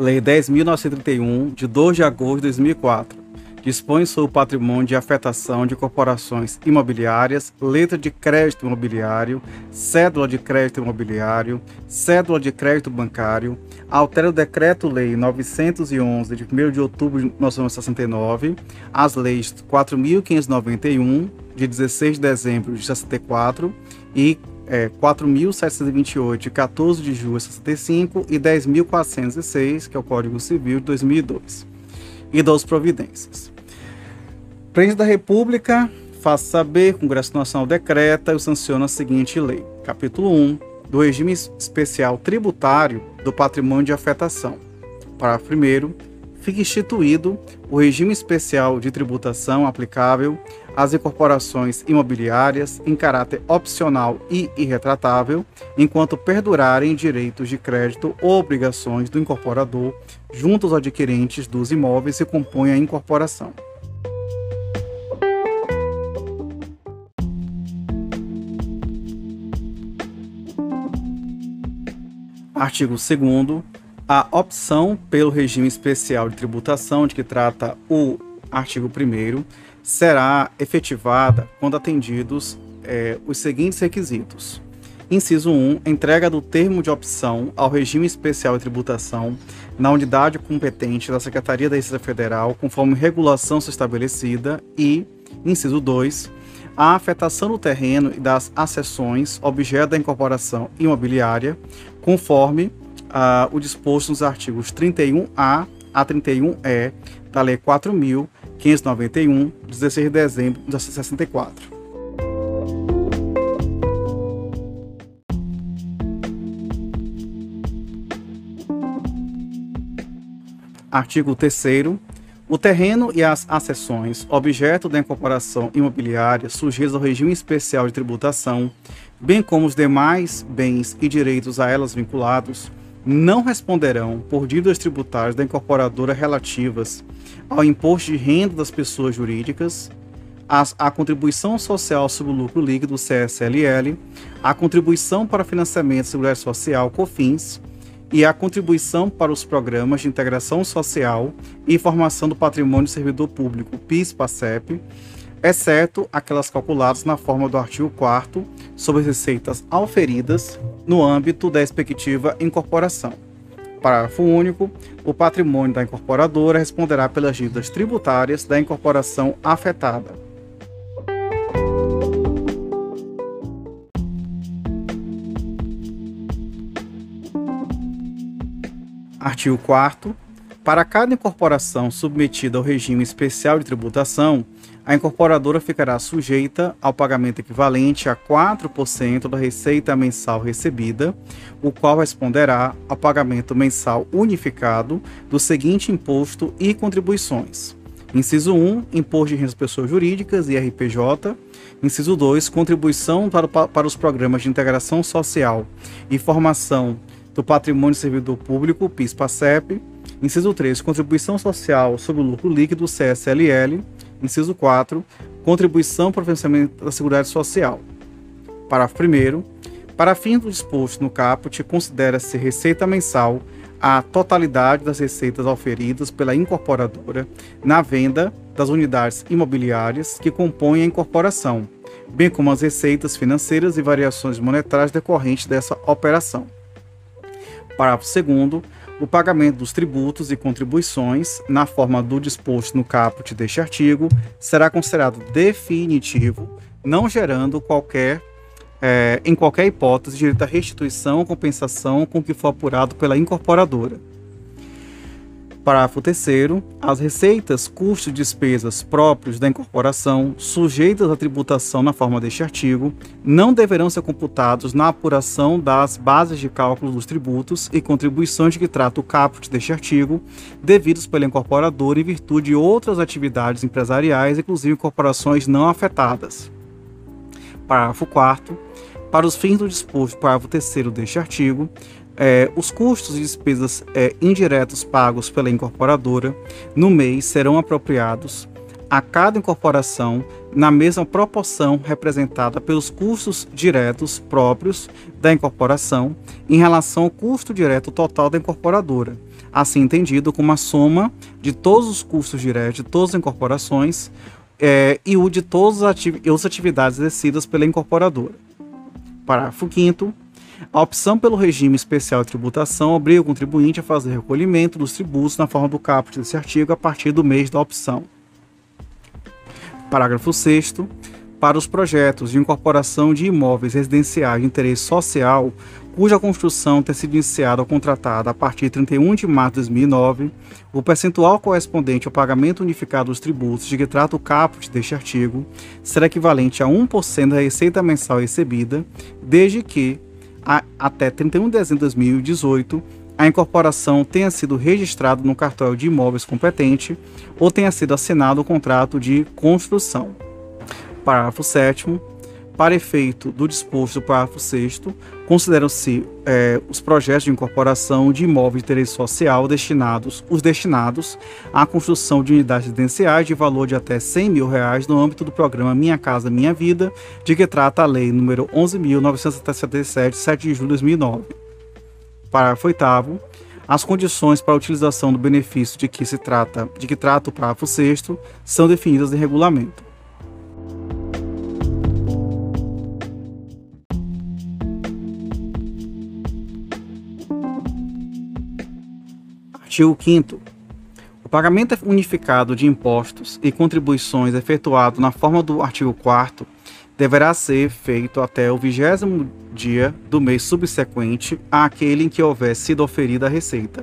Lei 10.931, de 2 de agosto de 2004, dispõe sobre o patrimônio de afetação de corporações imobiliárias, letra de crédito imobiliário, cédula de crédito imobiliário, cédula de crédito bancário, altera o Decreto-Lei 911 de 1 de outubro de 1969, as leis 4.591 de 16 de dezembro de 64 e é, 4.728 de 14 de julho de 65 e 10.406, que é o Código Civil de 2002 e das providências. Presidente da República faz saber, Congresso Nacional decreta e sanciona a seguinte lei. Capítulo 1 do Regime Especial Tributário do Patrimônio de Afetação. Parágrafo 1 fica instituído o regime especial de tributação aplicável às incorporações imobiliárias em caráter opcional e irretratável, enquanto perdurarem direitos de crédito ou obrigações do incorporador junto aos adquirentes dos imóveis que compõem a incorporação. Artigo 2 a opção pelo regime especial de tributação de que trata o artigo 1 será efetivada quando atendidos é, os seguintes requisitos. Inciso 1. Entrega do termo de opção ao regime especial de tributação na unidade competente da Secretaria da Receita Federal, conforme regulação estabelecida. E, inciso 2. A afetação do terreno e das acessões, objeto da incorporação imobiliária, conforme uh, o disposto nos artigos 31A a 31E da Lei 4.591, 16 de dezembro de 1964. Artigo 3 o terreno e as acessões, objeto da incorporação imobiliária sujeitos ao regime especial de tributação, bem como os demais bens e direitos a elas vinculados, não responderão por dívidas tributárias da incorporadora relativas ao imposto de renda das pessoas jurídicas, à contribuição social sobre o lucro líquido CSLL, à contribuição para financiamento de seguridade social COFINS e à contribuição para os programas de integração social e formação do patrimônio do servidor público PIS/PASEP, exceto aquelas calculadas na forma do artigo 4 sobre receitas auferidas no âmbito da expectativa incorporação. Parágrafo único. O patrimônio da incorporadora responderá pelas dívidas tributárias da incorporação afetada. Artigo 4 Para cada incorporação submetida ao regime especial de tributação, a incorporadora ficará sujeita ao pagamento equivalente a 4% da receita mensal recebida, o qual responderá ao pagamento mensal unificado do seguinte imposto e contribuições. Inciso 1, Imposto de Pessoas Jurídicas, IRPJ. Inciso 2, Contribuição para, para os Programas de Integração Social e Formação do Patrimônio Servidor Público, PIS-PASEP. Inciso 3, Contribuição Social sobre o Lucro Líquido, CSLL. Inciso 4. Contribuição para o financiamento da Seguridade Social. Parágrafo 1. Para fim do disposto no caput, considera-se receita mensal a totalidade das receitas oferidas pela incorporadora na venda das unidades imobiliárias que compõem a incorporação, bem como as receitas financeiras e variações monetárias decorrentes dessa operação. Parágrafo 2 o pagamento dos tributos e contribuições, na forma do disposto no caput deste artigo, será considerado definitivo, não gerando qualquer, é, em qualquer hipótese, direito à restituição ou compensação com que for apurado pela incorporadora. Parágrafo 3 As receitas, custos e despesas próprios da incorporação, sujeitas à tributação na forma deste artigo, não deverão ser computados na apuração das bases de cálculo dos tributos e contribuições de que trata o caput deste artigo, devidos pela incorporadora em virtude de outras atividades empresariais, inclusive incorporações não afetadas. Parágrafo 4 Para os fins do disposto parágrafo 3 deste artigo, é, os custos e despesas é, indiretos pagos pela incorporadora no mês serão apropriados a cada incorporação na mesma proporção representada pelos custos diretos próprios da incorporação em relação ao custo direto total da incorporadora, assim entendido como a soma de todos os custos diretos de todas as incorporações é, e o de todas as atividades exercidas pela incorporadora. Parágrafo 5 a opção pelo regime especial de tributação obriga o contribuinte a fazer recolhimento dos tributos na forma do caput desse artigo a partir do mês da opção. Parágrafo 6 para os projetos de incorporação de imóveis residenciais de interesse social, cuja construção tenha sido iniciada ou contratada a partir de 31 de março de 2009, o percentual correspondente ao pagamento unificado dos tributos de que trata o caput deste artigo será equivalente a 1% da receita mensal recebida, desde que, a, até 31 de dezembro de 2018, a incorporação tenha sido registrada no cartório de imóveis competente ou tenha sido assinado o contrato de construção. Parágrafo 7 para efeito do disposto do parágrafo 6 consideram-se é, os projetos de incorporação de imóveis de interesse social destinados, os destinados à construção de unidades residenciais de valor de até 100 mil reais no âmbito do programa Minha Casa Minha Vida, de que trata a lei número 11.977, 7 de julho de 2009. Parágrafo 8 as condições para a utilização do benefício de que se trata, de que trata o parágrafo 6 são definidas em regulamento. Artigo 5 O pagamento unificado de impostos e contribuições efetuado na forma do artigo 4 deverá ser feito até o vigésimo dia do mês subsequente àquele em que houver sido oferida a receita.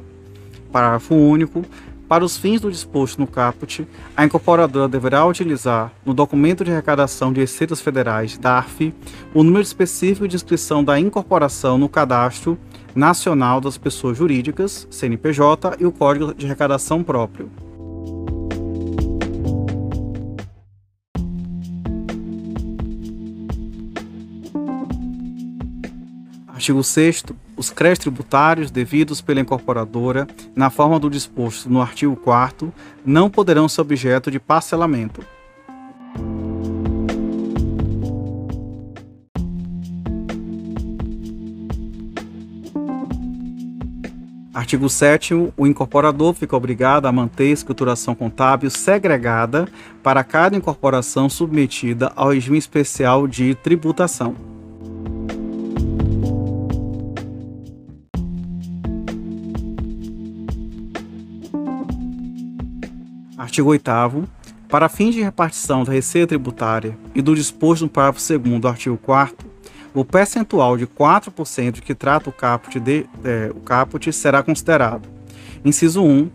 Parágrafo único. Para os fins do disposto no caput, a incorporadora deverá utilizar, no documento de arrecadação de receitas federais, DARF, o número específico de inscrição da incorporação no cadastro nacional das pessoas jurídicas, CNPJ, e o código de arrecadação próprio. Artigo 6 os créditos tributários devidos pela incorporadora, na forma do disposto no artigo 4 não poderão ser objeto de parcelamento. Artigo 7 o incorporador fica obrigado a manter escrituração contábil segregada para cada incorporação submetida ao regime especial de tributação. Artigo 8 Para fins de repartição da receita tributária e do disposto no parágrafo 2 do artigo 4 o percentual de 4% que trata o caput, de, é, o caput será considerado. Inciso 1,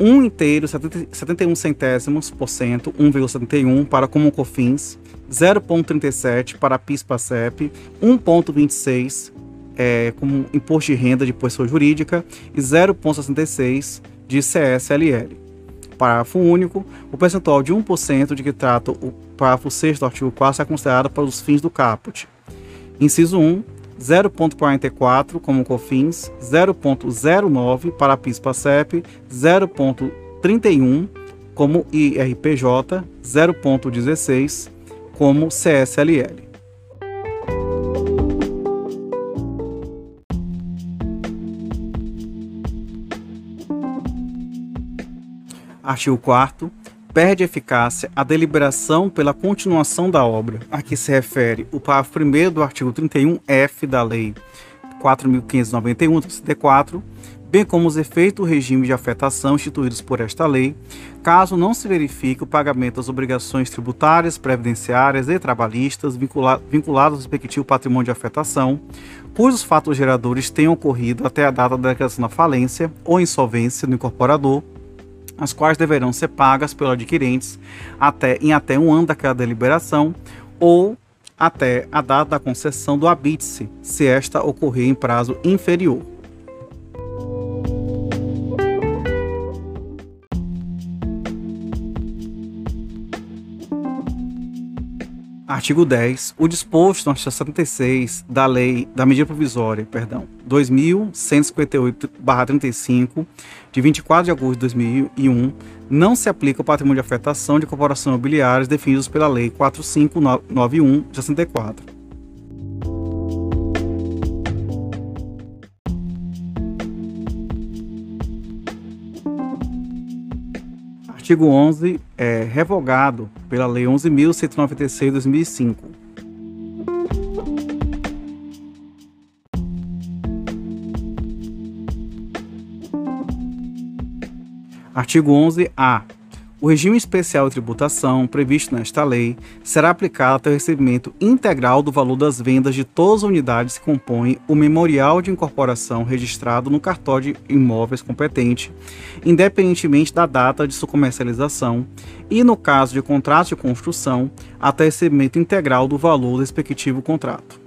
1 inteiro, 70, 71 centésimos por cento, 1,71 para Comum Cofins, 0,37 para PIS-PASEP, 1,26 é, como imposto de renda de pessoa jurídica e 0,66 de CSLL. Parágrafo único. O percentual de 1% de que trata o parágrafo 6 do artigo 4 é considerado para os fins do caput. Inciso 1, 0.44 como COFINS, 0.09 para PIS/PASEP, 0.31 como IRPJ, 0.16 como CSLL. Artigo 4 perde eficácia a deliberação pela continuação da obra, a que se refere o parágrafo 1 do artigo 31F da Lei 4.591, CD4, bem como os efeitos do regime de afetação instituídos por esta lei, caso não se verifique o pagamento das obrigações tributárias, previdenciárias e trabalhistas vinculadas ao respectivo patrimônio de afetação, cujos fatos geradores tenham ocorrido até a data da declaração da falência ou insolvência do incorporador, as quais deverão ser pagas pelos adquirentes até, em até um ano daquela deliberação ou até a data da concessão do habite-se, se esta ocorrer em prazo inferior. Artigo 10. O disposto no artigo 76 da lei da medida provisória, perdão, 2158/35 de 24 de agosto de 2001 não se aplica ao patrimônio de afetação de corporações imobiliárias definidos pela lei 4591 de 64. Artigo 11 é revogado pela Lei 11.196 de 2005. Artigo 11-A. O regime especial de tributação previsto nesta lei será aplicado até o recebimento integral do valor das vendas de todas as unidades que compõem o memorial de incorporação registrado no cartório de imóveis competente, independentemente da data de sua comercialização, e no caso de contrato de construção, até recebimento integral do valor do respectivo contrato.